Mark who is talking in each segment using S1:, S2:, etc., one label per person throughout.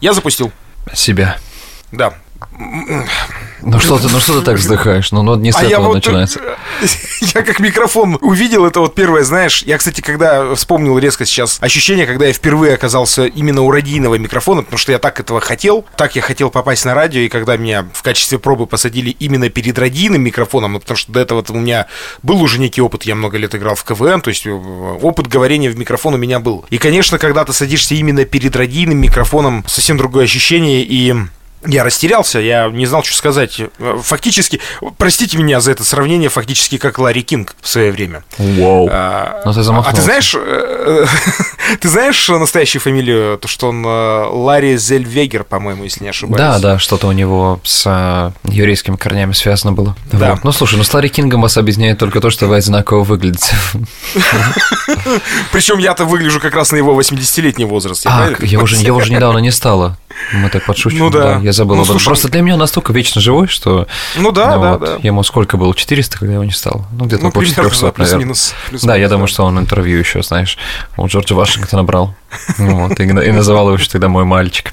S1: Я запустил.
S2: Себя.
S1: Да.
S2: Ну что ты, ну что ты так вздыхаешь? Ну, ну не с
S1: А
S2: этого
S1: вот,
S2: начинается.
S1: Я как микрофон увидел, это вот первое, знаешь, я, кстати, когда вспомнил резко сейчас ощущение, когда я впервые оказался именно у радийного микрофона, потому что я так этого хотел, так я хотел попасть на радио, и когда меня в качестве пробы посадили именно перед радийным микрофоном, ну, потому что до этого у меня был уже некий опыт, я много лет играл в КВН, то есть э, опыт говорения в микрофон у меня был. И, конечно, когда ты садишься именно перед радийным микрофоном, совсем другое ощущение, и я растерялся, я не знал, что сказать. Фактически, простите меня за это сравнение, фактически как Ларри Кинг в свое время.
S2: Вау.
S1: А,
S2: Ну ты
S1: а ты знаешь, э, ты знаешь настоящую фамилию, то что он э, Ларри Зельвегер, по-моему, если не ошибаюсь.
S2: Да, да, что-то у него с а, еврейскими корнями связано было.
S1: Да.
S2: Вот. Ну слушай, ну с Ларри Кингом вас объединяет только то, что вы одинаково выглядите.
S1: Причем я-то выгляжу как раз на его 80-летний возраст. я
S2: А,
S1: правильно
S2: его же,
S1: понимаю?
S2: его же недавно не стало. Мы так подшучиваем.
S1: Ну да.
S2: Я забыл
S1: Ну,
S2: об этом.
S1: слушай,
S2: Просто для меня он настолько вечно живой, что...
S1: Ну да,
S2: ну
S1: да,
S2: вот,
S1: да.
S2: Ему сколько было? 400, когда его не стало? Ну, где-то
S1: Ну,
S2: около
S1: примерно,
S2: 400,
S1: да,
S2: наверное.
S1: плюс-минус.
S2: Да,
S1: плюс-минус,
S2: я думаю, что он интервью еще, знаешь, у Джорджа Вашингтона брал. Ну Вот, и, и называл его еще тогда мой мальчик.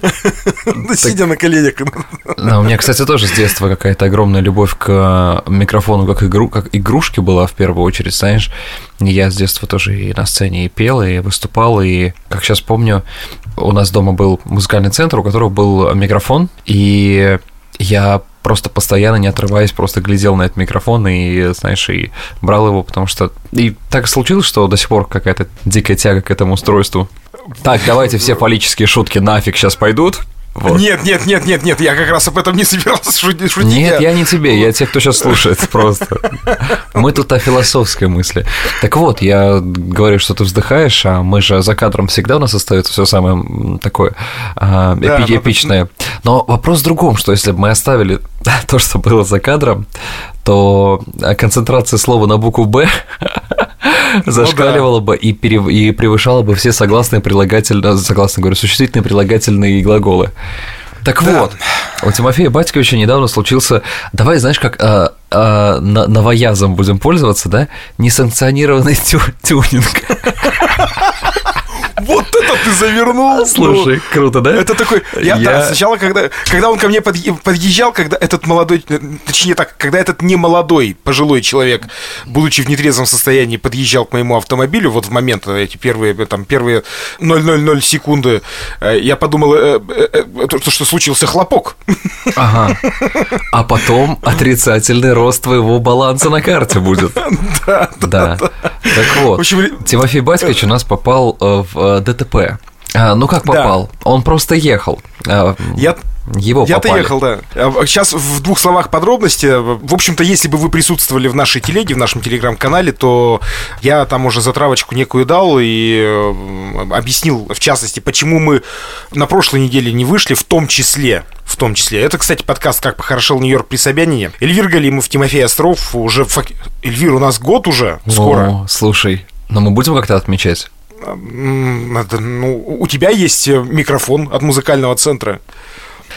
S1: Сидя на коленях.
S2: Да, у меня, кстати, тоже с детства какая-то огромная любовь к микрофону как, игру, как игрушке была в первую очередь, знаешь. Я с детства тоже и на сцене и пел, и выступал, и, как сейчас помню, у нас дома был музыкальный центр, у которого был микрофон, и я просто постоянно, не отрываясь, просто глядел на этот микрофон и, знаешь, и брал его, потому что... И так случилось, что до сих пор какая-то дикая тяга к этому устройству. Так, давайте все фаллические шутки нафиг сейчас пойдут. Вот.
S1: Нет, нет, нет, нет, нет, я как раз об этом не собирался шутить. шутить.
S2: Нет, я не тебе, я те, кто сейчас слушает просто. Мы тут о философской мысли. Так вот, я говорю, что ты вздыхаешь, а мы же за кадром всегда у нас остается все самое такое а,
S1: Да,
S2: эпи- эпичное. Но вопрос в другом, что если бы мы оставили то, что было за кадром, то а, концентрация слова на букву «Б» зашкаливала бы и, перев- и превышала бы все согласные прилагательные, согласно говорю, существительные прилагательные и глаголы. Так
S1: Да.
S2: вот, у Тимофея Батьковича недавно случился, давай, знаешь, как а, а, новоязом будем пользоваться, да? Несанкционированный тю- тюнинг.
S1: Вот это ты завернул.
S2: Слушай, круто, да?
S1: Это такой, я,
S2: Я-
S1: да, сначала, когда, когда он ко мне подъе- подъезжал, когда этот молодой, точнее так, когда этот не молодой, пожилой человек, будучи в нетрезвом состоянии, подъезжал к моему автомобилю, вот в момент э, эти первые, э, там, первые 0,00 секунды, э, я подумал, то, что случился хлопок.
S2: Ага. А потом отрицательный рост твоего баланса на карте будет.
S1: Да,
S2: Да. Так вот,
S1: В
S2: Тимофей Батькович у нас попал э, в ДТП. А, Ну как
S1: Да.
S2: попал? Он просто ехал. А,
S1: Я,
S2: Его
S1: Я-то ехал, да. Сейчас в двух словах подробности. В общем-то, если бы вы присутствовали в нашей телеге, в нашем телеграм-канале, то я там уже затравочку некую дал и объяснил, в частности, почему мы на прошлой неделе не вышли, в том числе. В том числе. Это, кстати, подкаст «Как похорошел Нью-Йорк при Собянине». Эльвир Галимов, Тимофей Остров. Уже фак- Эльвир, у нас год уже, скоро.
S2: О, слушай, но мы будем как-то отмечать?
S1: Ну, у тебя есть э, микрофон от музыкального центра.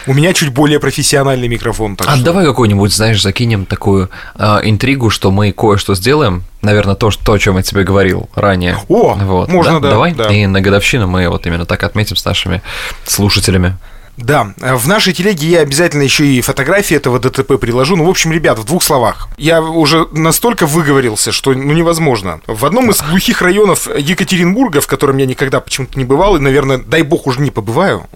S1: У меня чуть более профессиональный микрофон. так
S2: А
S1: что-
S2: давай какую-нибудь, знаешь, закинем такую а, интригу, что мы кое-что сделаем. Наверное, то, что, то, о чем я тебе говорил ранее.
S1: О,
S2: вот,
S1: можно, да,
S2: Давай.
S1: да.
S2: И на годовщину мы вот именно так отметим с нашими слушателями.
S1: Да, э, в нашей телеге я обязательно еще и фотографии этого ДТП приложу. Ну, в общем, ребят, в двух словах. Я уже настолько выговорился, что ну невозможно. В одном из глухих районов Екатеринбурга, в котором я никогда почему-то не бывал, и, наверное, дай бог, уже не побываю,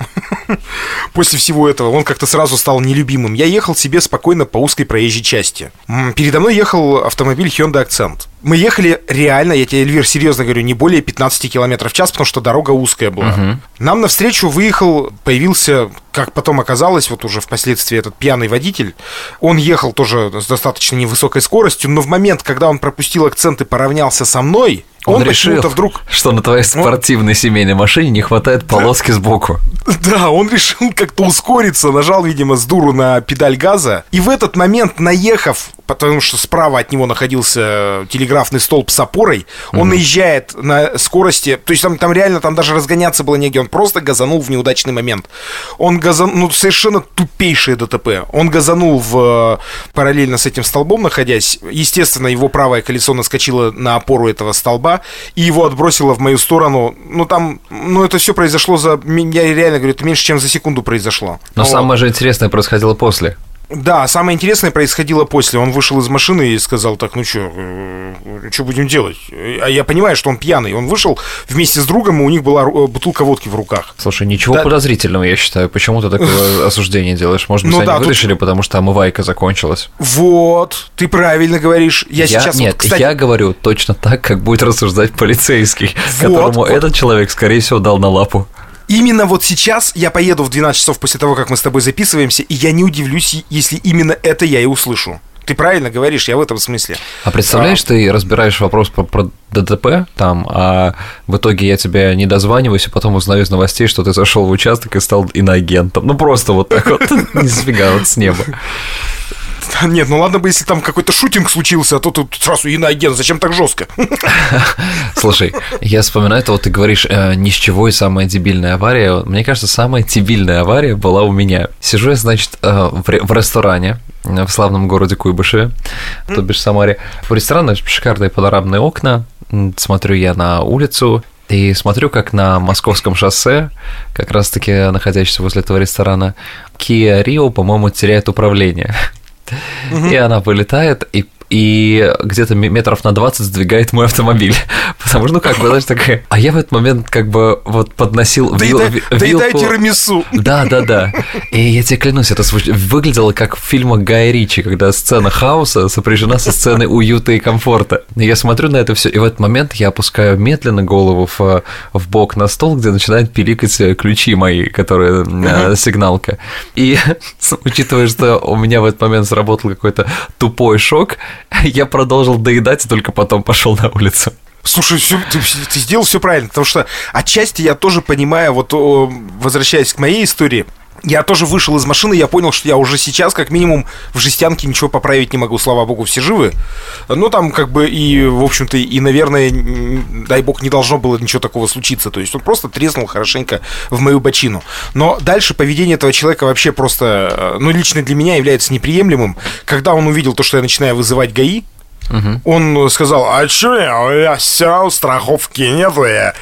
S1: после всего этого, он как-то сразу стал нелюбимым. Я ехал себе спокойно по узкой проезжей части. Передо мной ехал автомобиль Hyundai Accent. Мы ехали реально, я тебе, Эльвир, серьезно говорю, не более 15 километров в час, потому что дорога узкая была. Нам навстречу выехал, появился, как потом оказалось, вот уже впоследствии этот пьяный водитель. Он ехал тоже с достаточно невысокой скоростью, но в момент, когда он пропустил акцент и поравнялся со мной, он,
S2: Он, решил,
S1: вдруг
S2: что на твоей спортивной семейной машине не хватает полоски сбоку.
S1: Да, он решил как-то ускориться, нажал, видимо, с дуру на педаль газа. И в этот момент, наехав потому что справа от него находился телеграфный столб с опорой. Он наезжает на скорости, то есть там, там реально там даже разгоняться было негде, он просто газанул в неудачный момент. Он газанул, ну, совершенно тупейшее ДТП. Он газанул в, параллельно с этим столбом находясь. Естественно, его правое колесо наскочило на опору этого столба и его отбросило в мою сторону. Ну, там, ну, это все произошло за, я реально говорю, это меньше, чем за секунду произошло.
S2: Но
S1: Вот.
S2: самое же интересное происходило после.
S1: Да, самое интересное происходило после. Он вышел из машины и сказал, так, ну что, что будем делать? А я понимаю, что он пьяный. Он вышел вместе с другом, и у них была ру- бутылка водки в руках.
S2: Слушай, ничего
S1: Да.
S2: подозрительного, я считаю. Почему ты такое осуждение делаешь? Может быть,
S1: Ну
S2: они
S1: да, тут-
S2: вытащили, потому что омывайка закончилась.
S1: Вот, ты правильно говоришь. Я, сейчас,
S2: Нет,
S1: вот, кстати,
S2: я говорю точно так, как будет рассуждать полицейский,
S1: Вот,
S2: которому
S1: вот.
S2: этот человек, скорее всего, дал на лапу.
S1: Именно вот сейчас я поеду в 12 часов после того, как мы с тобой записываемся, и я не удивлюсь, если именно это я и услышу. Ты правильно говоришь, я в этом смысле.
S2: А представляешь, ты разбираешь вопрос про, про ДТП там, а в итоге я тебе не дозваниваюсь, и потом узнаю из новостей, что ты зашел в участок и стал иноагентом. Ну просто вот так вот, нифига, вот с неба.
S1: Нет, ну ладно бы, если там какой-то шутинг случился, а то тут сразу иноагент, зачем так жестко?
S2: Слушай, я вспоминаю, это вот ты говоришь, э, ни с чего и самая дебильная авария. Мне кажется, самая дебильная авария была у меня. Сижу я, значит, э, в, ре- в ресторане э, в славном городе Куйбышеве, то бишь Самаре. В ресторане шикарные панорамные окна, смотрю я на улицу, и смотрю, как на московском шоссе, как раз-таки находящийся возле этого ресторана, Kia Rio, по-моему, теряет управление. И она вылетает, и и где-то ме- метров на 20 сдвигает мой автомобиль. Потому что, ну как бы, знаешь, такая... А я в этот момент как бы вот подносил вил-
S1: Доедай
S2: ви-
S1: доедай
S2: вилку...
S1: тирамису.
S2: Да, да, да. И я тебе клянусь, это звуч- выглядело как в фильмах Гая Ричи, когда сцена хаоса сопряжена со сценой уюта и комфорта. И я смотрю на это все, и в этот момент я опускаю медленно голову в, в бок на стол, где начинают пиликать ключи мои, которые э, сигналка. И учитывая, что у меня в этот момент сработал какой-то тупой шок, я продолжил доедать только потом пошел на улицу.
S1: Слушай, всё- ты, ты сделал все правильно, потому что отчасти я тоже понимаю, вот возвращаясь к моей истории, я тоже вышел из машины, я понял, что я уже сейчас, как минимум, в жестянке ничего поправить не могу, слава богу, все живы. Ну, там, как бы, и, в общем-то, и, наверное, дай бог, не должно было ничего такого случиться. То есть он просто треснул хорошенько в мою бочину. Но дальше поведение этого человека вообще просто, э, ну, лично для меня является неприемлемым. Когда он увидел то, что я начинаю вызывать ГАИ, он сказал, а что я, у меня все, страховки нету, я...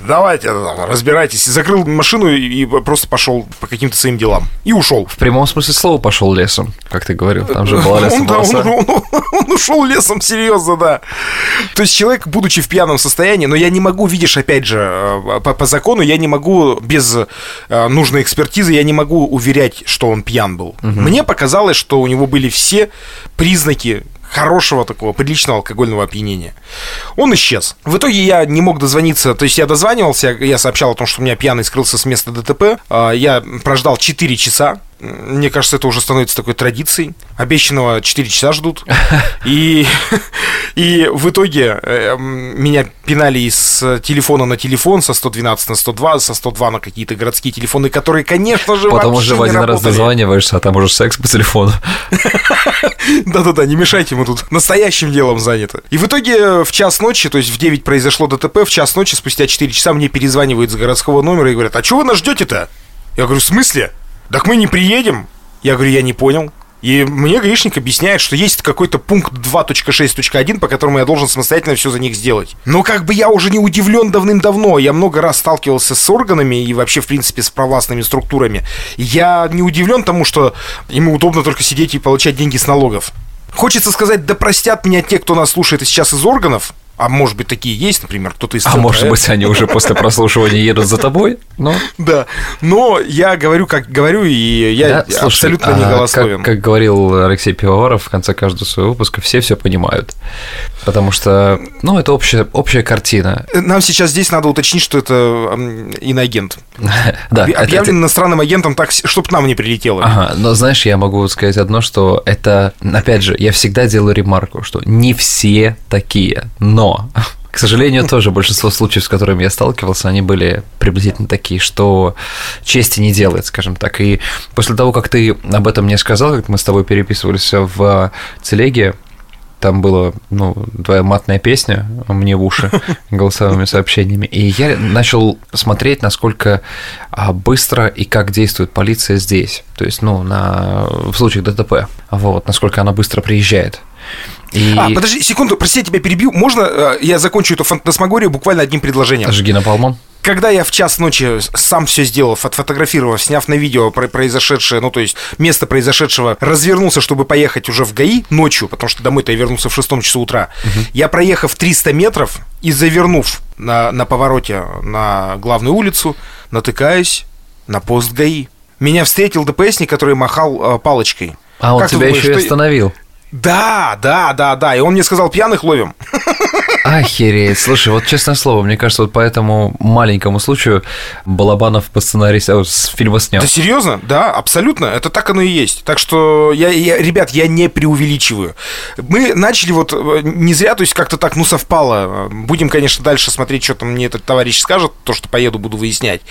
S1: давайте там, разбирайтесь. И закрыл машину и просто пошел по каким-то своим делам. И ушел.
S2: В прямом смысле слова пошел лесом, как ты говорил, там же была лесом
S1: Он, да, он,
S2: полоса.
S1: он- он ушел лесом, серьезно, да. То есть человек, будучи в пьяном состоянии, но я не могу, видишь, опять же, э, по, по закону, я не могу без э, нужной экспертизы, я не могу уверять, что он пьян был. Мне показалось, что у него были все признаки хорошего такого, приличного алкогольного опьянения. Он исчез. В итоге я не мог дозвониться, то есть я дозванивался, я сообщал о том, что у меня пьяный скрылся с места ДТП. А, Я прождал 4 часа. Мне кажется, это уже становится такой традицией. Обещанного 4 часа ждут. И, и в итоге э, м, меня пинали из телефона на телефон, со 112 на 102, со 102 на какие-то городские телефоны, которые, конечно же,
S2: Потом уже в один раз дозваниваешься, а там уже секс по телефону.
S1: Да-да-да, не мешайте, мы тут настоящим делом заняты. И в итоге э, в час ночи, то есть в 9 произошло ДТП, в час ночи, спустя 4 часа мне перезванивают с городского номера и говорят, а чего вы нас ждете-то? Я говорю, в смысле? Так мы не приедем. Я говорю, я не понял. И мне гаишник объясняет, что есть какой-то пункт 2.6.1, по которому я должен самостоятельно все за них сделать. Но как бы я уже не удивлен давным-давно. Я много раз сталкивался с органами и вообще, в принципе, с провластными структурами. Я не удивлен тому, что ему удобно только сидеть и получать деньги с налогов. Хочется сказать, да простят меня те, кто нас слушает сейчас из органов, а может быть такие есть, например, кто-то из
S2: А может быть, они уже после прослушивания едут за тобой? Ну,
S1: Да, но я говорю, как говорю, и я абсолютно
S2: а
S1: не
S2: как,
S1: голословен.
S2: как говорил Алексей Пивоваров в конце каждого своего выпуска, все все понимают. Потому что, ну, это общая, общая картина.
S1: Нам сейчас здесь надо уточнить, что это иноагент.
S2: Да,
S1: Объявлен иностранным агентом так, чтобы нам не прилетело.
S2: Ага, но знаешь, я могу сказать одно, что это, опять же, я всегда делаю ремарку, что не все такие, но, к К сожалению, тоже большинство случаев, с которыми я сталкивался, они были приблизительно такие, что чести не делает, скажем так. И после того, как ты об этом мне сказал, как мы с тобой переписывались в телеге, там была, ну, твоя матная песня мне в уши голосовыми сообщениями, и я начал смотреть, насколько а, быстро и как действует полиция здесь, то есть, ну, на, в случае ДТП, вот, насколько она быстро приезжает.
S1: И... А, подожди, секунду, прости, я тебя перебью. Можно э, я закончу эту фантасмагорию буквально одним предложением?
S2: Жги на палмон
S1: когда я в час ночи сам все сделал, отфотографировав, сняв на видео произошедшее, ну, то есть место произошедшего, развернулся, чтобы поехать уже в ГАИ ночью, потому что домой-то я вернулся в шестом часу утра, угу. я проехав 300 метров и завернув на, на повороте на главную улицу, натыкаюсь на пост ГАИ. Меня встретил ДПСник, который махал э, палочкой.
S2: А он как тебя думаешь, еще и остановил?
S1: Да, да, да, да. И он мне сказал, пьяных ловим.
S2: Охереть. Слушай, вот честное слово, мне кажется, вот по этому маленькому случаю Балабанов по сценарию с фильма снял.
S1: Да серьезно? Да, абсолютно. Это так оно и есть. Так что, я, я, ребят, я не преувеличиваю. Мы начали вот э, не зря, то есть как-то так, ну, совпало. Будем, конечно, дальше смотреть, что там мне этот товарищ скажет, то, что поеду, буду выяснять.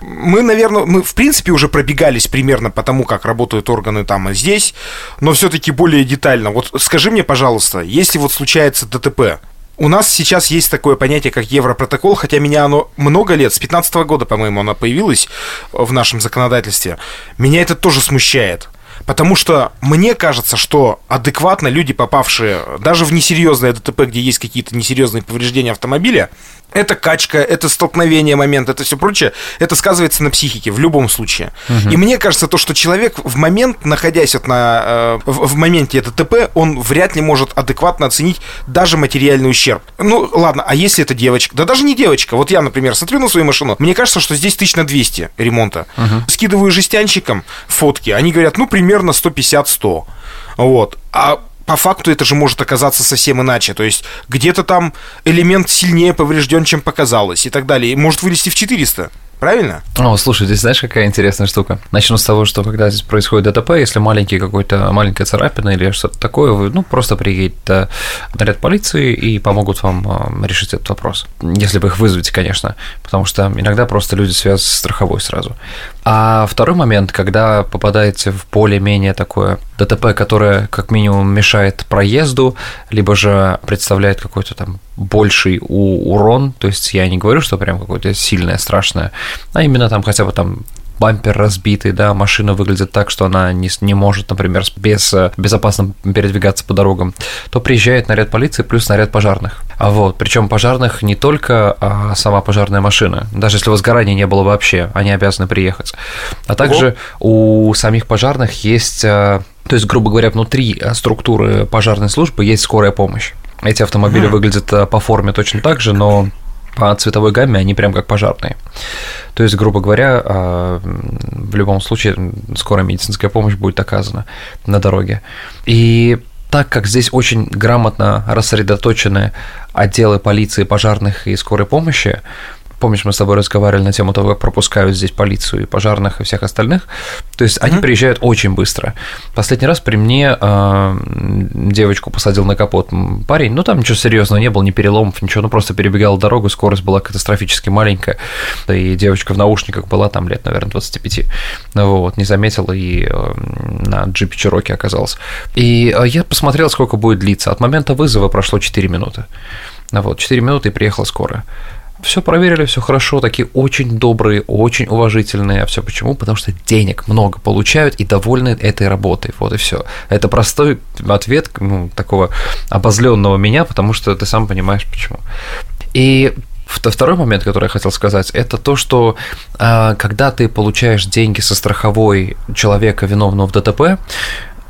S1: Мы, наверное, мы, в принципе, уже пробегались примерно по тому, как работают органы там и здесь, но все-таки более детально. Вот скажи мне, пожалуйста, если вот случается ДТП, у нас сейчас есть такое понятие, как Европротокол, хотя меня оно много лет, с 15 года, по-моему, оно появилось в нашем законодательстве. Меня это тоже смущает. Потому что мне кажется, что адекватно люди, попавшие даже в несерьезное ДТП, где есть какие-то несерьезные повреждения автомобиля, это качка, это столкновение момент, это все прочее, это сказывается на психике в любом случае. Угу. И мне кажется, то, что человек в момент, находясь вот на, э, в, в моменте ДТП, он вряд ли может адекватно оценить даже материальный ущерб. Ну, ладно, а если это девочка? Да даже не девочка. Вот я, например, смотрю на свою машину, мне кажется, что здесь тысяч на 200 ремонта. Угу. Скидываю жестянщикам фотки, они говорят, ну, примерно 150-100. Вот. А по факту это же может оказаться совсем иначе. То есть где-то там элемент сильнее поврежден, чем показалось и так далее. И может вылезти в 400. Правильно?
S2: О, слушай, здесь знаешь, какая интересная штука? Начну с того, что когда здесь происходит ДТП, если маленький какой-то маленькая царапина или что-то такое, вы, ну, просто приедет э, наряд полиции и помогут вам э, решить этот вопрос. Если вы их вызовете, конечно, потому что иногда просто люди связаны с страховой сразу. А второй момент, когда попадаете в более-менее такое ДТП, которое как минимум мешает проезду, либо же представляет какой-то там больший урон, то есть я не говорю, что прям какое-то сильное, страшное, а именно там хотя бы там бампер разбитый, да, машина выглядит так, что она не, не может, например, без, безопасно передвигаться по дорогам, то приезжает наряд полиции плюс наряд пожарных. А вот, причем пожарных не только а сама пожарная машина, даже если возгорания не было вообще, они обязаны приехать. А также Ого. у самих пожарных есть, а, то есть, грубо говоря, внутри структуры пожарной службы есть скорая помощь. Эти автомобили mm выглядят по форме точно так же, но по цветовой гамме они прям как пожарные. То есть, грубо говоря, а, в любом случае скорая медицинская помощь будет оказана на дороге. И так как здесь очень грамотно рассредоточены отделы полиции, пожарных и скорой помощи, Помнишь, мы с тобой разговаривали на тему того, как пропускают здесь полицию и пожарных и всех остальных. То есть mm-hmm. они приезжают очень быстро. Последний раз при мне э, девочку посадил на капот парень, ну там ничего серьезного не было, ни переломов, ничего, ну просто перебегал дорогу, скорость была катастрофически маленькая, и девочка в наушниках была там лет, наверное, 25. Ну вот, не заметила и э, на джипе Чироки оказалась. И э, я посмотрел, сколько будет длиться. От момента вызова прошло 4 минуты. Ну вот, 4 минуты и приехала скорая все проверили, все хорошо, такие очень добрые, очень уважительные. А все почему? Потому что денег много получают и довольны этой работой. Вот и все. Это простой ответ ну, такого обозленного меня, потому что ты сам понимаешь почему. И Второй момент, который я хотел сказать, это то, что а, когда ты получаешь деньги со страховой человека, виновного в ДТП,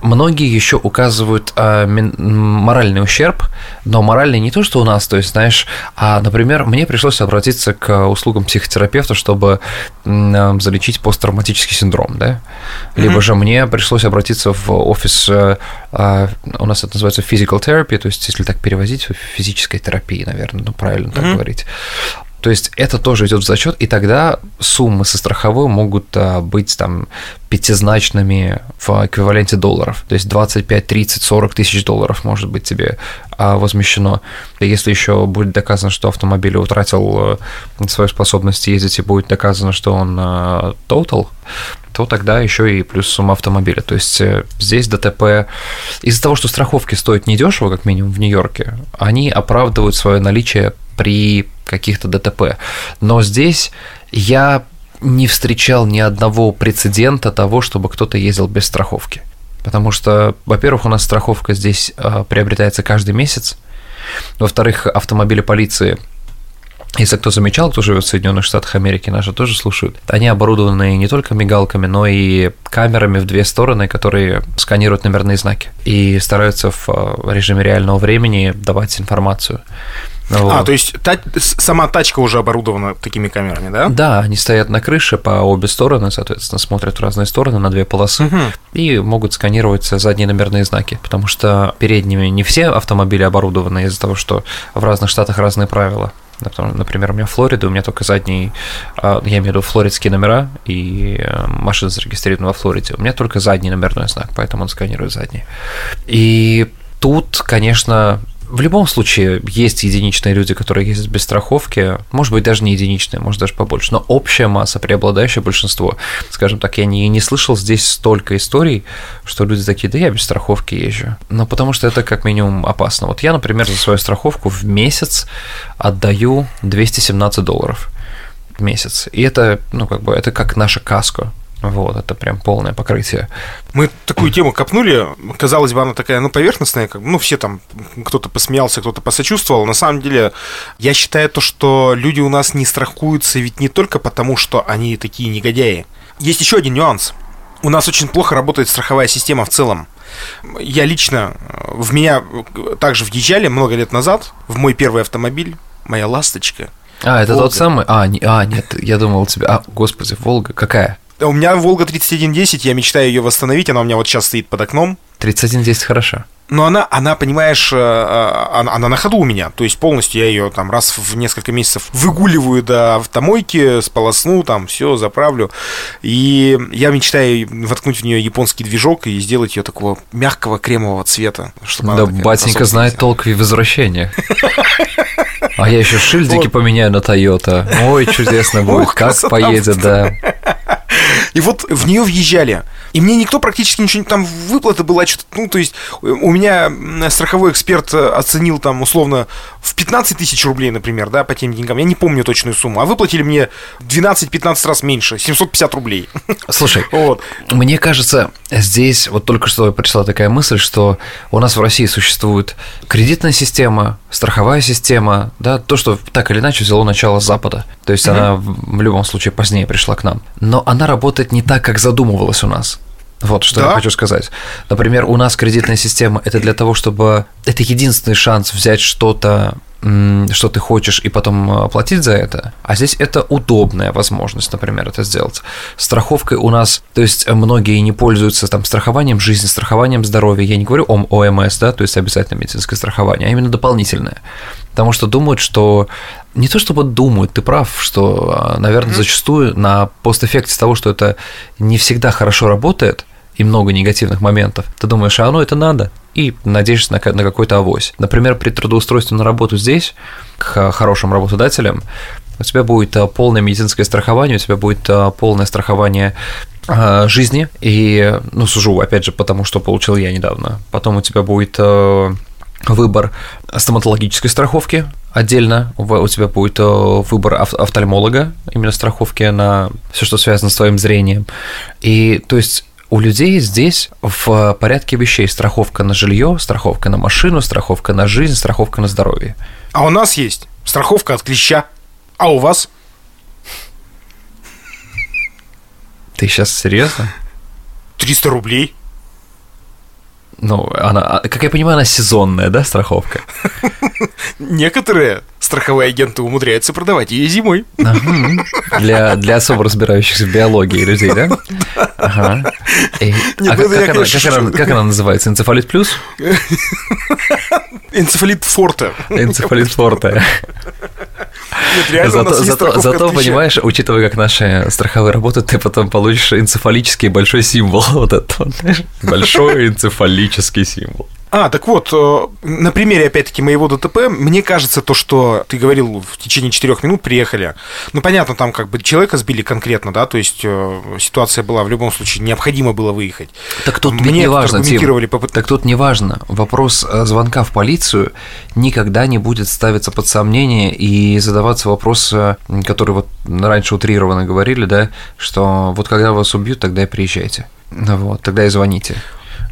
S2: многие еще указывают а, моральный ущерб, но моральный не то, что у нас, то есть, знаешь, а, например, мне пришлось обратиться к услугам психотерапевта, чтобы а, залечить посттравматический синдром, да, либо mm-hmm. же мне пришлось обратиться в офис, а, а, у нас это называется physical therapy, то есть, если так перевозить, физической терапии, наверное, ну, правильно mm-hmm. так говорить То есть это тоже идет в зачет, и тогда суммы со страховой могут а, быть там пятизначными в эквиваленте долларов. То есть 25, 30, 40 тысяч долларов может быть тебе а, возмещено. Если еще будет доказано, что автомобиль утратил э, свою способность ездить, и будет доказано, что он total, то тогда еще и плюс сумма автомобиля. То есть э, здесь ДТП из-за того, что страховки стоят недешево, как минимум в Нью-Йорке, они оправдывают свое наличие при каких-то ДТП. Но здесь я не встречал ни одного прецедента того, чтобы кто-то ездил без страховки. Потому что, во-первых, у нас страховка здесь э, приобретается каждый месяц. Во-вторых, автомобили полиции если кто замечал, кто живет в Соединенных Штатах Америки, наши тоже слушают, они оборудованы не только мигалками, но и камерами в две стороны, которые сканируют номерные знаки и стараются в э, режиме реального времени давать информацию.
S1: Ну вот. А, то есть та, сама тачка уже оборудована такими камерами, да?
S2: Да, они стоят на крыше по обе стороны, соответственно, смотрят в разные стороны на две полосы угу. и могут сканировать задние номерные знаки, потому что передними не все автомобили оборудованы из-за того, что в разных штатах разные правила. Например, у меня Флорида, у меня только задний, а, я имею в виду флоридские номера, и э, машина зарегистрирована во Флориде. У меня только задний номерной знак, поэтому он сканирует задний. И тут, конечно, в любом случае, есть единичные люди, которые ездят без страховки, может быть, даже не единичные, может, даже побольше, но общая масса, преобладающее большинство, скажем так, я не, не слышал здесь столько историй, что люди такие, да я без страховки езжу. Но потому что это как минимум опасно. Вот я, например, за свою страховку в месяц отдаю 217 долларов в месяц. И это, ну, как бы, это как наша каско. Вот, это прям полное покрытие.
S1: Мы такую тему копнули, казалось бы, она такая, ну, поверхностная, как, ну, все там, кто-то посмеялся, кто-то посочувствовал. На самом деле, я считаю то, что люди у нас не страхуются ведь не только потому, что они такие негодяи. Есть еще один нюанс. У нас очень плохо работает страховая система в целом. Я лично, в меня также въезжали много лет назад, в мой первый автомобиль, моя «Ласточка»,
S2: а, это Волга. тот самый? А, не, а, нет, я думал у тебя... А, господи, Волга, какая?
S1: У меня Волга 3110, я мечтаю ее восстановить, она у меня вот сейчас стоит под окном.
S2: 3110 хорошо.
S1: Но она, она, понимаешь, э, э, она, она на ходу у меня. То есть полностью я ее там раз в несколько месяцев выгуливаю до автомойки, сполосну, там все заправлю. И я мечтаю воткнуть в нее японский движок и сделать ее такого мягкого кремового цвета.
S2: Чтобы да, батенька знает толк в возвращениях. А я еще шильдики поменяю на Тойота. Ой, чудесно будет, как поедет, да.
S1: И вот в нее въезжали. И мне никто практически ничего там выплата была что-то, ну, то есть у меня страховой эксперт э, оценил там условно в 15 тысяч рублей, например, да, по тем деньгам. Я не помню точную сумму. А выплатили мне 12-15 раз меньше, 750 рублей.
S2: Слушай, вот. мне кажется, здесь вот только что пришла такая мысль, что у нас в России существует кредитная система, страховая система, да, то, что так или иначе взяло начало с Запада. То есть mm-hmm. она в любом случае позднее пришла к нам. Но она работает не так, как задумывалась у нас. Вот что да? я хочу сказать. Например, у нас кредитная система это для того, чтобы это единственный шанс взять что-то что ты хочешь, и потом э, платить за это. А здесь это удобная возможность, например, это сделать. Страховкой у нас, то есть многие не пользуются там страхованием жизни, страхованием здоровья. Я не говорю о ОМС, да, то есть обязательно медицинское страхование, а именно дополнительное. Потому что думают, что не то чтобы думают, ты прав, что, э, наверное, mm-hmm. зачастую на постэффекте того, что это не всегда хорошо работает, и много негативных моментов, ты думаешь, а оно это надо? И надеешься на, на какой-то авось. Например, при трудоустройстве на работу здесь, к хорошим работодателям, у тебя будет э, полное медицинское страхование, у тебя будет э, полное страхование э, жизни, и, ну, сужу, опять же, потому что получил я недавно. Потом у тебя будет выбор стоматологической страховки отдельно, у тебя будет выбор офтальмолога, именно страховки на все, что связано с твоим зрением. И, то есть, у людей здесь в порядке вещей страховка на жилье, страховка на машину, страховка на жизнь, страховка на здоровье.
S1: А у нас есть страховка от клеща. А у вас?
S2: Ты сейчас серьезно?
S1: 300 рублей.
S2: Ну, она, а, как я понимаю, она сезонная, да, страховка?
S1: Некоторые страховые агенты умудряются продавать ее зимой.
S2: Для, для особо разбирающихся в биологии людей, да? Ага. А она, как она называется? Энцефалит плюс?
S1: Энцефалит форте.
S2: Энцефалит форте.
S1: Нет, реально, у
S2: Зато,
S1: нас есть
S2: зато,
S1: страховка
S2: зато понимаешь, учитывая, как наши страховые работают, ты потом получишь энцефалический большой символ. Вот это, вот, знаешь, большой энцефалический символ.
S1: А, так вот, э, на примере, опять-таки, моего ДТП, мне кажется, то, что ты говорил, в течение четырех минут приехали. Ну, понятно, там как бы человека сбили конкретно, да, то есть э, ситуация была в любом случае, необходимо было выехать.
S2: Так тут
S1: Мне
S2: не важно, Тим. Так тут не важно. Вопрос э, звонка в полицию никогда не будет ставиться под сомнение и задаваться вопрос, который вот раньше утрированно говорили, да, что вот когда вас убьют, тогда и приезжайте. Вот, тогда и звоните.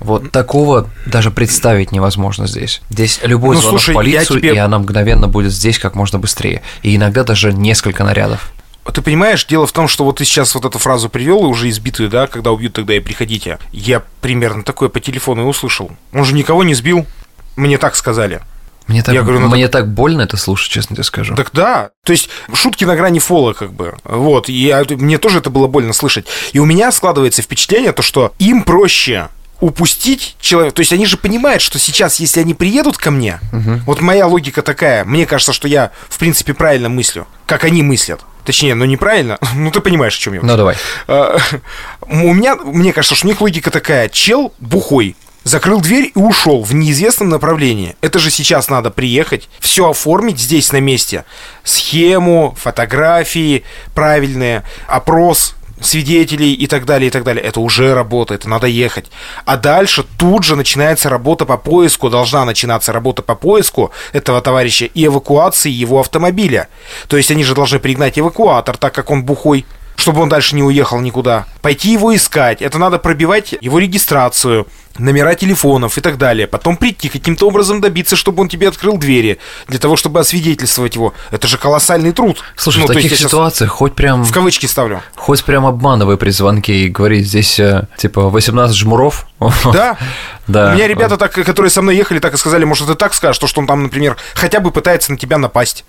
S2: Вот такого даже представить невозможно здесь. Здесь любой
S1: Ну,
S2: звонок
S1: слушай,
S2: в полицию,
S1: тебе-
S2: и она мгновенно будет здесь как можно быстрее. И иногда даже несколько нарядов.
S1: Ты понимаешь, дело в том, что вот ты сейчас вот эту фразу привел, и уже избитую, да, когда убьют, тогда и приходите. Я примерно такое по телефону и услышал. Он же никого не сбил. Мне так сказали.
S2: Мне так,
S1: Я говорю, ну
S2: мне так больно это слушать, честно тебе скажу.
S1: Так да. То есть шутки на грани фола, как бы. Вот. И я- мне тоже это было больно слышать. И у меня складывается впечатление, то, что им проще упустить человека. То есть они же понимают, что сейчас, если они приедут ко мне, вот моя логика такая, мне кажется, что я, в принципе, правильно мыслю, как они мыслят. Точнее, ну неправильно, ну ты понимаешь, о чем я.
S2: Ну давай.
S1: А, У меня, мне кажется, что у них логика такая. Чел бухой, закрыл дверь и ушел в неизвестном направлении. Это же сейчас надо приехать, все оформить здесь на месте. Схему, фотографии правильные, опрос свидетелей и так далее, и так далее. Это уже работа, это надо ехать. А дальше тут же начинается работа по поиску, должна начинаться работа по поиску этого товарища и эвакуации его автомобиля. То есть они же должны пригнать эвакуатор, так как он бухой чтобы он дальше не уехал никуда. Пойти его искать. Это надо пробивать его регистрацию, номера телефонов и так далее. Потом прийти каким-то образом добиться, чтобы он тебе открыл двери, для того, чтобы освидетельствовать его. Это же колоссальный труд.
S2: Слушай,
S1: Ну,
S2: в таких ситуациях хоть прям
S1: В кавычки ставлю.
S2: Хоть прям обманывай при звонке и говори, здесь э, типа 18 жмуров.
S1: Да.
S2: Да.
S1: У меня ребята, так, которые со мной ехали, так и сказали, может, ты так скажешь, то, что он там, например, хотя бы пытается на тебя напасть.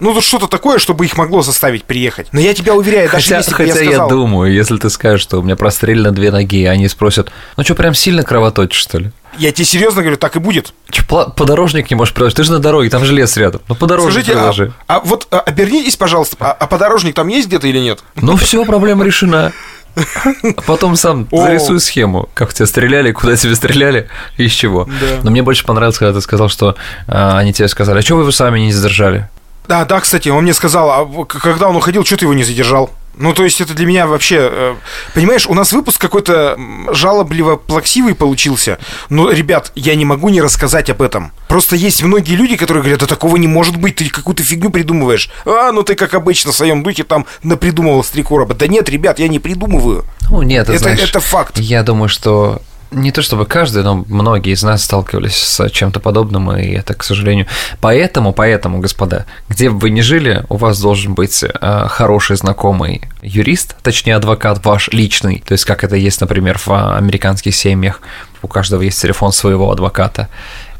S1: Ну, тут что-то такое, чтобы их могло заставить приехать. Но я тебя уверяю, даже
S2: Хотя,
S1: если
S2: хотя
S1: я
S2: я,
S1: сказал...
S2: думаю, если ты скажешь, что у меня прострелено две ноги, они спросят, ну что, прям сильно кровоточишь, что ли?
S1: Я тебе серьезно говорю, так и будет.
S2: Че, подорожник не можешь приложить? Ты же на дороге, там же лес рядом. Ну, подорожник
S1: Скажите, а,
S2: приложи.
S1: а вот а, обернитесь, пожалуйста, а, а подорожник там есть где-то или нет?
S2: Ну все, проблема решена. А Потом сам
S1: О.
S2: зарисуй схему, как тебя стреляли, куда тебе стреляли и из чего.
S1: Да.
S2: Но мне больше понравилось, когда ты сказал, что а, они тебе сказали, а что вы его сами не задержали?
S1: Да, да, кстати, он мне сказал, а когда он уходил, что ты его не задержал? Ну, то есть это для меня вообще... э, Понимаешь, у нас выпуск какой-то жалобливо-плаксивый получился. Но, ребят, я не могу не рассказать об этом. Просто есть многие люди, которые говорят, да такого не может быть, ты какую-то фигню придумываешь. А, ну ты, как обычно, в своем духе там напридумывал с три короба. Да нет, ребят, я не придумываю.
S2: Ну, нет, ты
S1: Это,
S2: знаешь,
S1: это факт.
S2: Я думаю, что не то чтобы каждый, но многие из нас сталкивались с чем-то подобным, и это, к сожалению. Поэтому, поэтому, господа, где бы вы ни жили, у вас должен быть э, хороший знакомый юрист, точнее адвокат ваш личный, то есть как это есть, например, в американских семьях, у каждого есть телефон своего адвоката.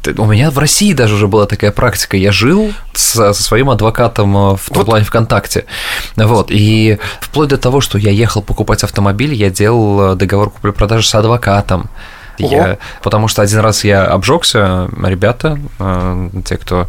S2: Ты- У меня в России даже уже была такая практика. Я жил со, со своим адвокатом э, в том
S1: Вот.
S2: плане ВКонтакте. Вот. И вплоть до того, что я ехал покупать автомобиль, я делал э, договор купли-продажи с адвокатом. Я, потому что один раз я обжегся, ребята, э, те, кто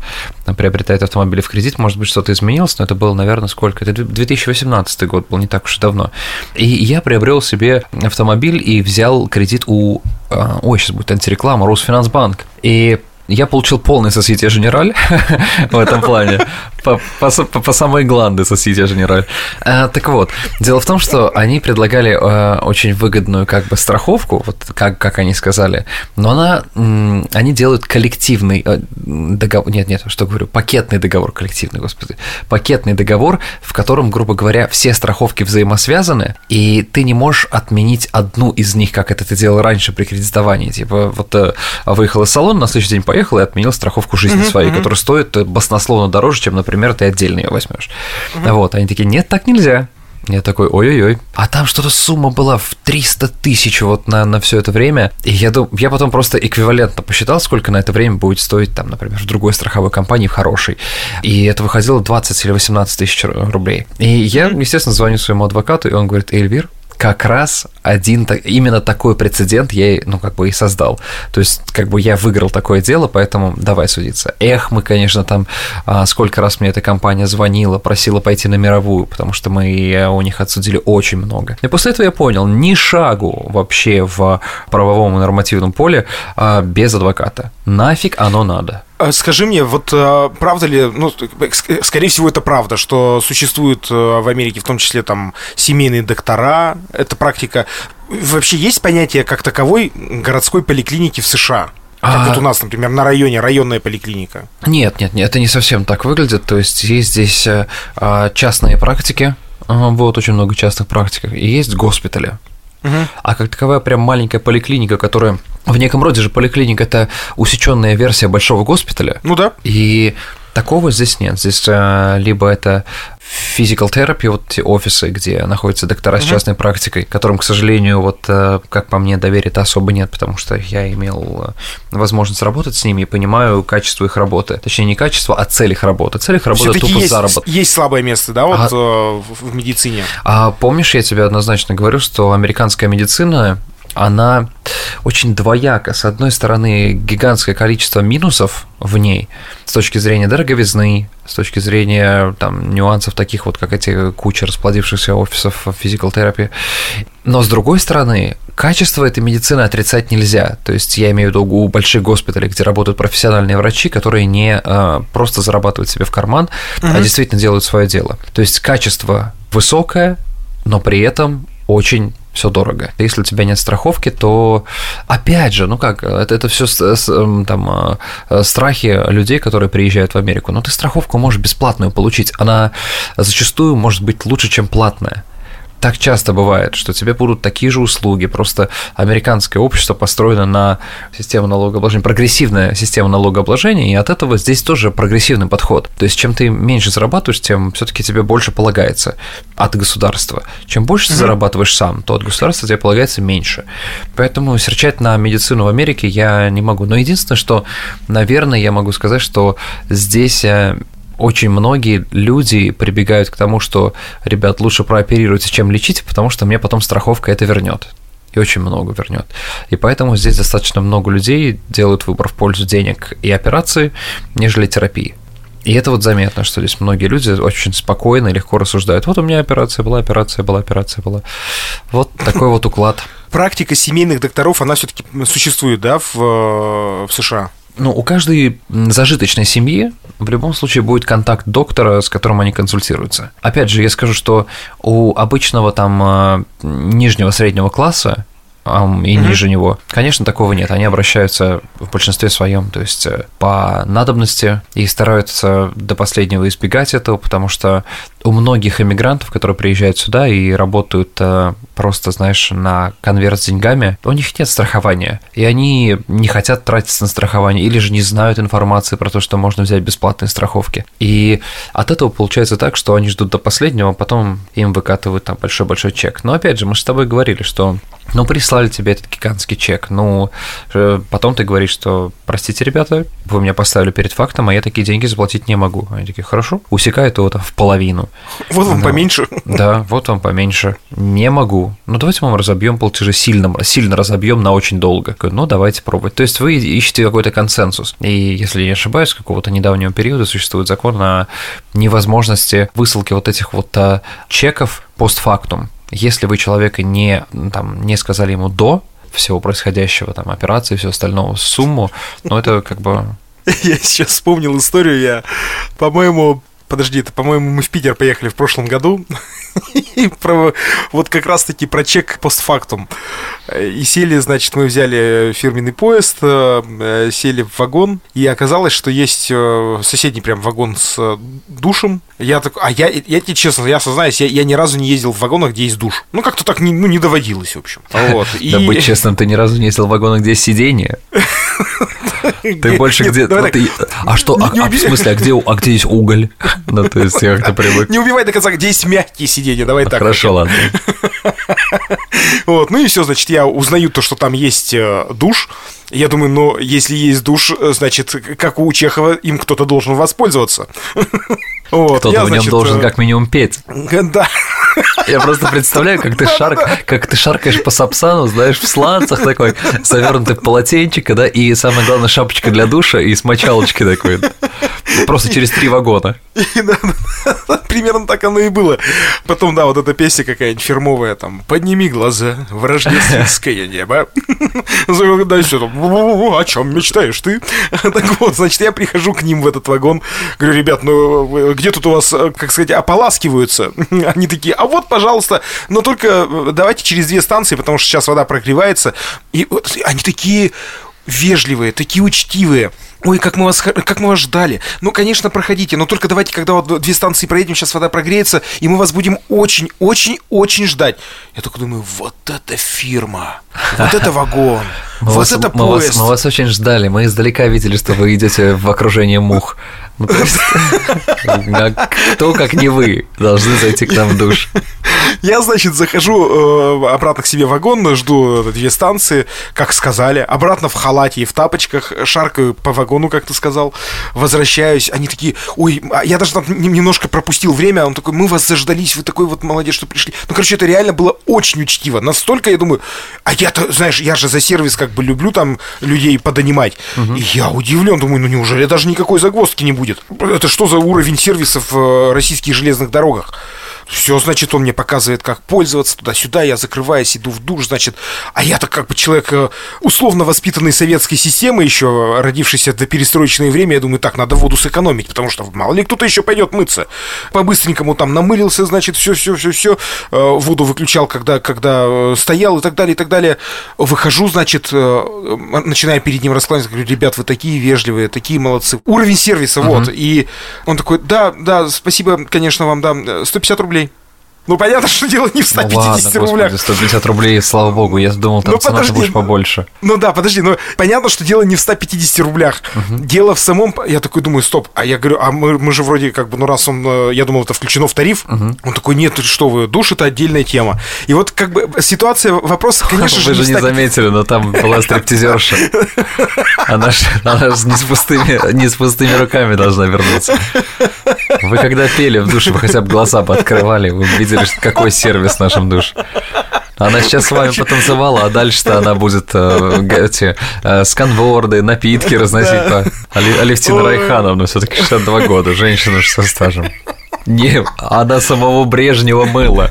S2: приобретает автомобили в кредит, может быть, что-то изменилось, но это было, наверное, сколько? Это 2018 год был, не так уж и давно. И я приобрел себе автомобиль и взял кредит у, э, ой, сейчас будет антиреклама, Росфинансбанк. И я получил полный Societe Generale в этом плане, по, по, по- самой гланды Societe Generale. А, так вот, дело в том, что они предлагали э, очень выгодную как бы страховку, вот как, как они сказали, но она, м, они делают коллективный э, договор, нет, нет, что говорю, пакетный договор коллективный, господи, пакетный договор, в котором, грубо говоря, все страховки взаимосвязаны, и ты не можешь отменить одну из них, как это ты делал раньше при кредитовании, типа вот э, выехал из салона, на следующий день поехал и отменил страховку жизни своей, которая стоит э, баснословно дороже, чем, например, ты отдельно ее возьмешь. Вот, они такие, нет, так нельзя. Я такой, ой-ой-ой. А там что-то сумма была в 300 тысяч вот на, на все это время. И я, дум... я потом просто эквивалентно посчитал, сколько на это время будет стоить, там, например, в другой страховой компании, в хорошей. И это выходило 20 или 18 тысяч рублей. И я, естественно, звоню своему адвокату, и он говорит, Эльвир, как раз один, именно такой прецедент я, ну, как бы и создал. То есть, как бы я выиграл такое дело, поэтому давай судиться. Эх, мы, конечно, там, а, сколько раз мне эта компания звонила, просила пойти на мировую, потому что мы у них отсудили очень много. И после этого я понял, ни шагу вообще в правовом и нормативном поле а, без адвоката. Нафиг оно надо.
S1: А скажи мне, вот а, правда ли, ну, скорее всего, это правда, что существуют э, в Америке в том числе там семейные доктора, это практика. Вообще есть понятие как таковой городской поликлиники в США? Как а... вот у нас, например, на районе районная поликлиника.
S2: Нет, нет, нет, это не совсем так выглядит. То есть есть здесь а, частные практики, вот очень много частных практик, и есть госпитали. Угу. А как таковая прям маленькая поликлиника, которая в неком роде же поликлиника это усеченная версия большого госпиталя.
S1: Ну да.
S2: И Такого здесь нет. Здесь э, либо это physical therapy, вот те офисы, где находятся доктора с частной практикой, которым, к сожалению, вот, э, как по мне, доверия-то особо нет, потому что я имел э, возможность работать с ними и понимаю качество их работы. Точнее, не качество, а цель их работы. Цель их работы тупо
S1: есть,
S2: заработок.
S1: Есть слабое место, да, вот а, в медицине?
S2: А помнишь, я тебе однозначно говорю, что американская медицина она очень двояка. С одной стороны, гигантское количество минусов в ней с точки зрения дороговизны, с точки зрения там, нюансов таких вот, как эти куча расплодившихся офисов физикал-терапии. Но с другой стороны, качество этой медицины отрицать нельзя. То есть я имею в виду у больших госпиталей, где работают профессиональные врачи, которые не а, просто зарабатывают себе в карман, угу. а действительно делают свое дело. То есть качество высокое, но при этом очень все дорого. Если у тебя нет страховки, то опять же, ну как, это, это все эм, там э, страхи людей, которые приезжают в Америку. Но ты страховку можешь бесплатную получить. Она зачастую может быть лучше, чем платная так часто бывает, что тебе будут такие же услуги, просто американское общество построено на систему налогообложения, прогрессивная система налогообложения, и от этого здесь тоже прогрессивный подход. То есть, чем ты меньше зарабатываешь, тем все-таки тебе больше полагается от государства. Чем больше ты зарабатываешь сам, то от государства тебе полагается меньше. Поэтому серчать на медицину в Америке я не могу. Но единственное, что, наверное, я могу сказать, что здесь э, очень многие люди прибегают к тому, что, ребят, лучше прооперируйте, чем лечить, потому что мне потом страховка это вернет. И очень много вернет. И поэтому здесь достаточно много людей делают выбор в пользу денег и операции, нежели терапии. И это вот заметно, что здесь многие люди очень спокойно и легко рассуждают. Вот у меня операция была, операция была, операция была. Вот такой вот уклад.
S1: Практика семейных докторов, она все-таки существует, да, в, э, в США?
S2: Ну, у каждой зажиточной семьи в любом случае будет контакт доктора, с которым они консультируются. Опять же, я скажу, что у обычного там э, нижнего среднего класса и mm-hmm. ниже него. Конечно, такого нет. Они обращаются в большинстве своем, то есть э, по надобности и стараются до последнего избегать этого, потому что у многих иммигрантов, которые приезжают сюда и работают э, просто, знаешь, на конверт с деньгами, у них нет страхования, и они не хотят тратиться на страхование или же не знают информации про то, что можно взять бесплатные страховки. И от этого получается так, что они ждут до последнего, а потом им выкатывают там большой-большой чек. Но опять же, мы же с тобой говорили, что ну, прислали тебе этот гигантский чек. Ну, э, потом ты говоришь, что, простите, ребята, вы меня поставили перед фактом, а я такие деньги заплатить не могу. Они такие, хорошо, усекают его там в половину.
S1: Вот вам Но, поменьше.
S2: Да, вот вам поменьше. Не могу. Ну, давайте мы вам разобьем платежи сильно, сильно разобьем на очень долго. Ну, давайте пробовать. То есть вы ищете какой-то консенсус. И если я не ошибаюсь, с какого-то недавнего периода существует закон о невозможности высылки вот этих вот а, чеков постфактум. Если вы человека не, там, не сказали ему до всего происходящего, там, операции и все остальное, сумму, ну, это как бы
S1: я сейчас вспомнил историю, я, по-моему, подожди, это, по-моему, мы в Питер поехали в прошлом году. И про, вот как раз-таки про чек постфактум. И сели, значит, мы взяли фирменный поезд, э, сели в вагон, и оказалось, что есть э, соседний прям вагон с душем. Я так, а я, я тебе честно, я сознаюсь, я, я ни разу не ездил в вагонах, где есть душ. Ну, как-то так не, ну, не доводилось, в общем. Вот.
S2: И... Да быть честным, ты ни разу не ездил в вагонах, где есть сиденье. Ты больше где... А что, а, а в смысле, а где, а где есть уголь? Ну, то есть я как-то привык.
S1: Не убивай до конца, где есть мягкие сиденья, давай так.
S2: Хорошо, ладно.
S1: Вот, ну и все, значит, я узнаю то, что там есть э, душ. Я думаю, ну, если есть душ, значит, как у Чехова, им кто-то должен воспользоваться.
S2: Вот, Кто-то я, в нем значит, должен э, как минимум петь.
S1: Да.
S2: Я просто представляю, как ты, шарк, как ты шаркаешь по сапсану, знаешь, в сланцах такой, завернутый в полотенчик, да, и самое главное, шапочка для душа и с мочалочкой такой. Просто через три вагона.
S1: Примерно так оно и было. Потом, да, вот эта песня какая-нибудь фирмовая, там, «Подними глаза в рождественское небо». Да, все там, о чем мечтаешь ты? Так вот, значит, я прихожу к ним в этот вагон, говорю, ребят, ну, где тут у вас, как сказать, ополаскиваются? Они такие, а вот, пожалуйста, но только давайте через две станции, потому что сейчас вода прогревается. И вот они такие вежливые, такие учтивые. Ой, как мы вас, как мы вас ждали. Ну, конечно, проходите, но только давайте, когда вот две станции проедем, сейчас вода прогреется, и мы вас будем очень, очень, очень ждать. Я только думаю, вот это фирма, вот это вагон, вот это поезд.
S2: Мы вас очень ждали, мы издалека видели, что вы идете в окружении мух. Ну, кто, как не вы, должны зайти к нам в душ.
S1: Я, значит, захожу э, обратно к себе в вагон, жду две станции, как сказали, обратно в халате и в тапочках, шаркаю по вагону, как ты сказал, возвращаюсь, они такие, ой, а я даже там немножко пропустил время, он такой, мы вас заждались, вы такой вот молодец, что пришли. Ну, короче, это реально было очень учтиво, настолько, я думаю, а я-то, знаешь, я же за сервис как бы люблю там людей подонимать, угу. и я удивлен, думаю, ну неужели даже никакой загвоздки не будет? Это что за уровень сервисов в российских железных дорогах? Все, значит, он мне показывает, как пользоваться туда-сюда, я закрываюсь, иду в душ, значит, а я-то как бы человек э, условно воспитанный советской системой еще, родившийся до перестроечное время, я думаю, так, надо воду сэкономить, потому что мало ли кто-то еще пойдет мыться. По-быстренькому там намылился, значит, все-все-все-все, э, воду выключал, когда, когда э, стоял и так далее, и так далее. Выхожу, значит, начинаю перед ним раскладывать, говорю, ребят, вы такие вежливые, такие молодцы. Уровень сервиса, uh-huh. вот. И он такой, да, да, спасибо, конечно, вам, да, 150 рублей. Ну, понятно, что дело не в 150 ну, ладно, рублях.
S2: Господи, 150 рублей, слава богу, я думал, там ну, цена подожди, будет побольше.
S1: Ну да, подожди, ну понятно, что дело не в 150 рублях. Угу. Дело в самом... Я такой думаю, стоп, а я говорю, а мы, мы же вроде как бы, ну раз он, э, я думал, это включено в тариф, угу. он такой, нет, что вы, душ это отдельная тема. И вот как бы ситуация, вопрос, конечно
S2: же... Вы же не заметили, но там была стриптизерша. Она же не с пустыми руками должна вернуться. Вы когда пели в душе, вы хотя бы глаза пооткрывали, вы видели, какой сервис в нашем душе. Она сейчас с вами потанцевала, а дальше-то она будет э, эти э, сканворды, напитки разносить по Али, Алевтина Райхановна, все-таки 62 года, женщина со стажем. Не, она самого Брежнева мыла.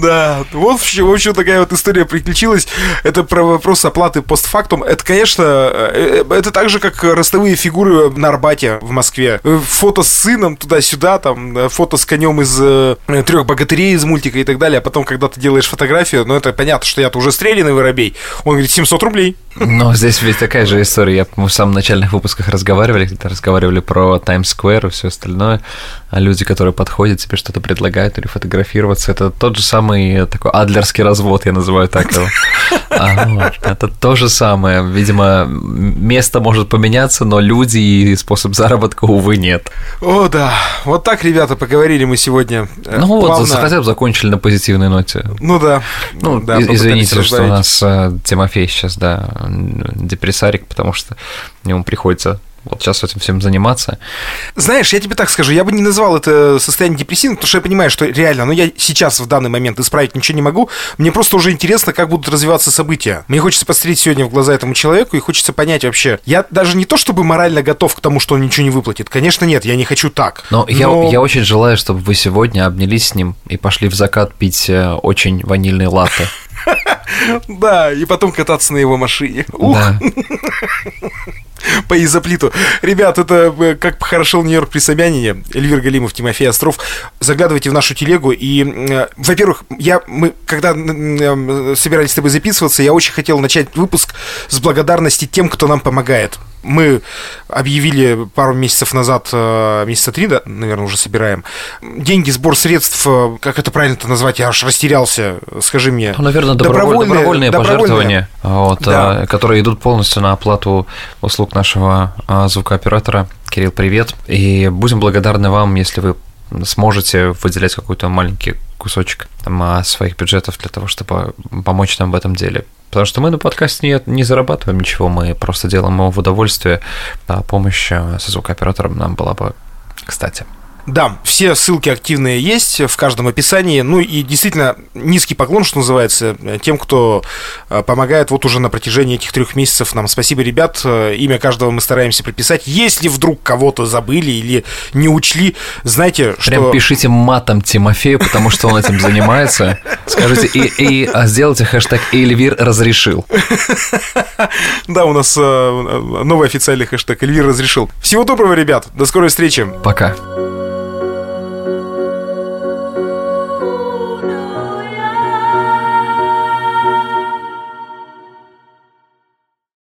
S1: Да, вот в общем такая вот история приключилась. Это про вопрос оплаты постфактум. Это, конечно, э, э, это так же, как ростовые фигуры на Арбате в Москве. Фото с сыном туда-сюда, там, фото с конем из э, трех богатырей из мультика и так далее. А потом, когда ты делаешь фотографию, ну, это понятно, что я-то уже стрелянный воробей. Он говорит, 700 рублей.
S2: Но здесь ведь такая же история. Мы в самых начальных выпусках разговаривали, когда разговаривали про Таймс-сквер и все остальное. А люди, которые подходят, тебе что-то предлагают или фотографироваться, это тот же самый такой адлерский развод, я называю так его. А, вот, это то же самое. Видимо, место может поменяться, но люди и способ заработка, увы, нет.
S1: О, да. Вот так, ребята, поговорили мы сегодня.
S2: Э, ну Плавно. вот, хотя бы закончили на позитивной ноте.
S1: Ну да.
S2: Ну, да, извините, что у нас э, Тимофей сейчас, да, депрессарик, потому что ему приходится вот сейчас этим всем заниматься.
S1: Знаешь, я тебе так скажу, я бы не назвал это состояние депрессивным, потому что я понимаю, что реально, но ну, я сейчас в данный момент исправить ничего не могу. Мне просто уже интересно, как будут развиваться события. Мне хочется посмотреть сегодня в глаза этому человеку и хочется понять вообще. Я даже не то, чтобы морально готов к тому, что он ничего не выплатит. Конечно, нет, я не хочу так.
S2: Но, но... Я, я очень желаю, чтобы вы сегодня обнялись с ним и пошли в закат пить э, очень ванильный латте.
S1: Да, и потом кататься на его машине. Ух! По изоплиту. Ребят, это э, как похорошел Нью-Йорк при Собянине. Эльвир Галимов, Тимофей Остров. Заглядывайте в нашу телегу. И, э, во-первых, я, мы, когда э, собирались с тобой записываться, я очень хотел начать выпуск с благодарности тем, кто нам помогает мы объявили пару месяцев назад, э, месяца три, да, наверное, уже собираем, деньги, сбор средств, э, как это правильно-то назвать, я аж растерялся, скажи мне.
S2: Ну, наверное, добровольные, добровольные, добровольные пожертвования, вот, да. Э, которые идут полностью на оплату услуг нашего звукооператора. Кирилл, привет. И будем благодарны вам, если вы сможете выделять какой-то маленький кусочек там, своих бюджетов для того, чтобы помочь нам в этом деле. Потому что мы на подкасте не, не зарабатываем ничего, мы просто делаем его в удовольствие, а помощь со звукооператором нам была бы кстати.
S1: Да, все ссылки активные есть в каждом описании. Ну и действительно низкий поклон, что называется, тем, кто э, помогает вот уже на протяжении этих трех месяцев нам. Спасибо, ребят. Э, имя каждого мы стараемся прописать. Если вдруг кого-то забыли или не учли, знаете, что...
S2: Прям пишите матом Тимофею, потому что он этим занимается. Скажите, и, и а сделайте хэштег «Эльвир разрешил».
S1: Да, у нас э, новый официальный хэштег «Эльвир разрешил». Всего доброго, ребят. До скорой встречи.
S2: Пока.